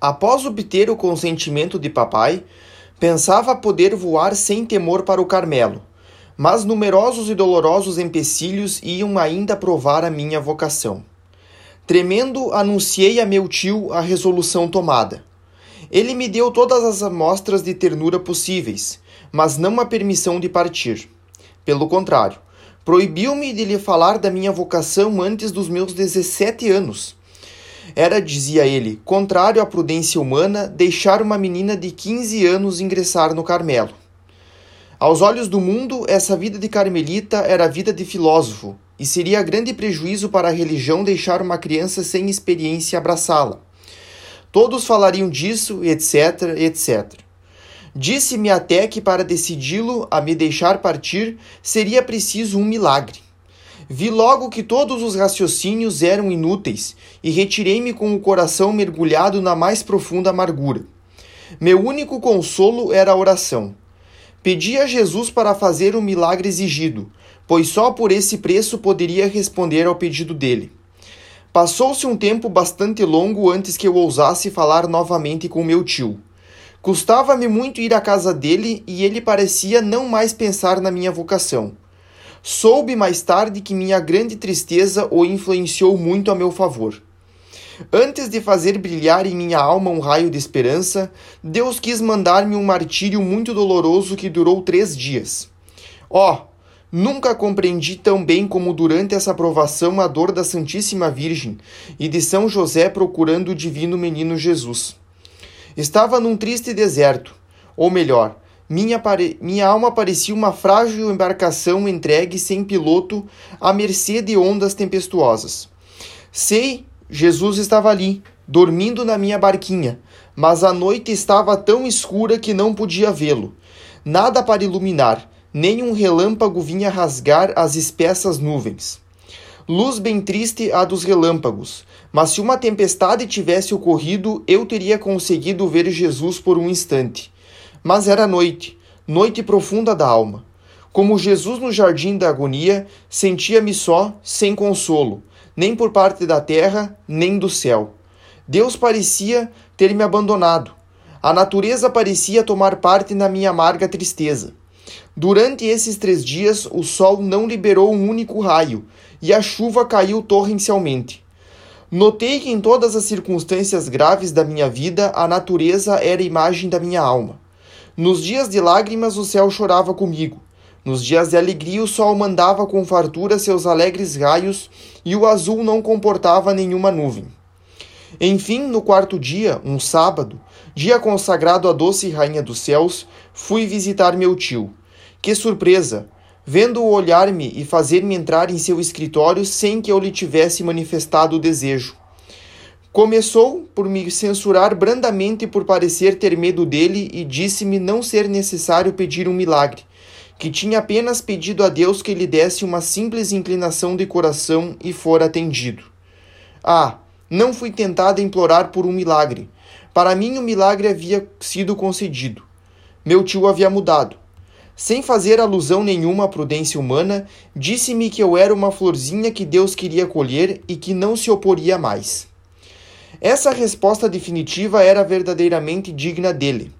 Após obter o consentimento de papai, pensava poder voar sem temor para o Carmelo, mas numerosos e dolorosos empecilhos iam ainda provar a minha vocação. Tremendo, anunciei a meu tio a resolução tomada. Ele me deu todas as amostras de ternura possíveis, mas não a permissão de partir. Pelo contrário, proibiu-me de lhe falar da minha vocação antes dos meus 17 anos. Era, dizia ele, contrário à prudência humana deixar uma menina de 15 anos ingressar no Carmelo. Aos olhos do mundo, essa vida de carmelita era vida de filósofo, e seria grande prejuízo para a religião deixar uma criança sem experiência abraçá-la. Todos falariam disso, etc, etc. Disse-me até que para decidi-lo a me deixar partir seria preciso um milagre. Vi logo que todos os raciocínios eram inúteis e retirei-me com o coração mergulhado na mais profunda amargura. Meu único consolo era a oração. Pedi a Jesus para fazer o milagre exigido, pois só por esse preço poderia responder ao pedido dele. Passou-se um tempo bastante longo antes que eu ousasse falar novamente com meu tio. Custava-me muito ir à casa dele e ele parecia não mais pensar na minha vocação. Soube mais tarde que minha grande tristeza o influenciou muito a meu favor. Antes de fazer brilhar em minha alma um raio de esperança, Deus quis mandar-me um martírio muito doloroso que durou três dias. Oh, Nunca compreendi tão bem como durante essa provação a dor da Santíssima Virgem e de São José procurando o divino menino Jesus. Estava num triste deserto, ou melhor, minha, pare... minha alma parecia uma frágil embarcação entregue sem piloto à mercê de ondas tempestuosas. Sei, Jesus estava ali, dormindo na minha barquinha, mas a noite estava tão escura que não podia vê-lo. Nada para iluminar nem um relâmpago vinha rasgar as espessas nuvens. Luz bem triste a dos relâmpagos, mas se uma tempestade tivesse ocorrido, eu teria conseguido ver Jesus por um instante. Mas era noite, noite profunda da alma. Como Jesus no jardim da agonia, sentia-me só, sem consolo, nem por parte da terra, nem do céu. Deus parecia ter me abandonado. A natureza parecia tomar parte na minha amarga tristeza. Durante esses três dias, o sol não liberou um único raio e a chuva caiu torrencialmente. Notei que em todas as circunstâncias graves da minha vida, a natureza era a imagem da minha alma. Nos dias de lágrimas, o céu chorava comigo. Nos dias de alegria, o sol mandava com fartura seus alegres raios e o azul não comportava nenhuma nuvem. Enfim, no quarto dia, um sábado, dia consagrado à doce Rainha dos Céus, fui visitar meu tio. Que surpresa! Vendo-o olhar-me e fazer-me entrar em seu escritório sem que eu lhe tivesse manifestado o desejo. Começou por me censurar brandamente por parecer ter medo dele e disse-me não ser necessário pedir um milagre, que tinha apenas pedido a Deus que lhe desse uma simples inclinação de coração e fora atendido. Ah, não fui tentado a implorar por um milagre. Para mim, o milagre havia sido concedido. Meu tio havia mudado. Sem fazer alusão nenhuma à prudência humana, disse-me que eu era uma florzinha que Deus queria colher e que não se oporia mais. Essa resposta definitiva era verdadeiramente digna dele.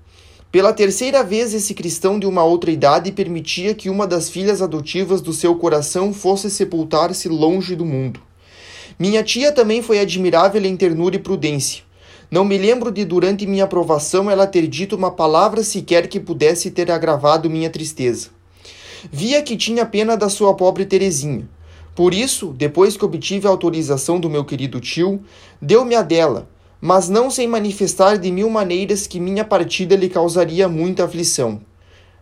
Pela terceira vez, esse cristão de uma outra idade permitia que uma das filhas adotivas do seu coração fosse sepultar-se longe do mundo. Minha tia também foi admirável em ternura e prudência. Não me lembro de, durante minha aprovação, ela ter dito uma palavra sequer que pudesse ter agravado minha tristeza. Via que tinha pena da sua pobre Terezinha. Por isso, depois que obtive a autorização do meu querido tio, deu-me a dela, mas não sem manifestar de mil maneiras que minha partida lhe causaria muita aflição.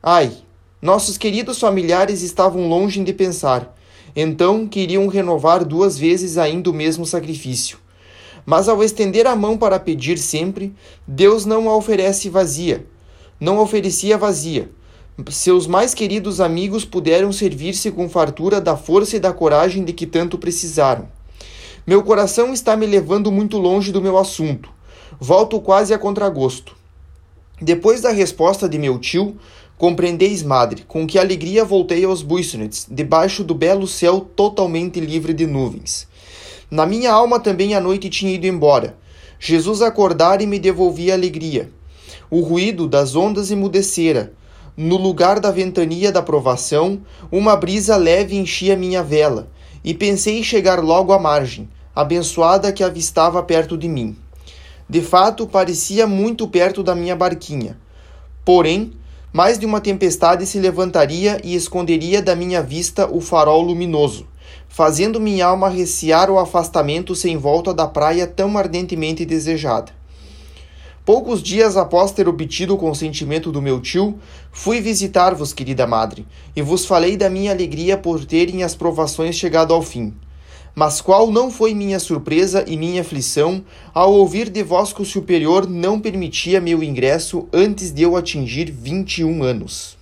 Ai, nossos queridos familiares estavam longe de pensar, então queriam renovar duas vezes ainda o mesmo sacrifício. Mas ao estender a mão para pedir sempre, Deus não a oferece vazia, não oferecia vazia. Seus mais queridos amigos puderam servir-se com fartura da força e da coragem de que tanto precisaram. Meu coração está me levando muito longe do meu assunto. Volto quase a contragosto. Depois da resposta de meu tio, compreendeis, madre, com que alegria voltei aos Buissonets, debaixo do belo céu totalmente livre de nuvens. Na minha alma também a noite tinha ido embora. Jesus acordara e me devolvia alegria. O ruído das ondas emudecera. No lugar da ventania da provação, uma brisa leve enchia minha vela, e pensei em chegar logo à margem, abençoada que avistava perto de mim. De fato, parecia muito perto da minha barquinha. Porém, mais de uma tempestade se levantaria e esconderia da minha vista o farol luminoso, fazendo minha alma recear o afastamento sem volta da praia tão ardentemente desejada. Poucos dias após ter obtido o consentimento do meu tio, fui visitar-vos, querida madre, e vos falei da minha alegria por terem as provações chegado ao fim. Mas qual não foi minha surpresa e minha aflição ao ouvir de vós que o superior não permitia meu ingresso antes de eu atingir vinte e um anos?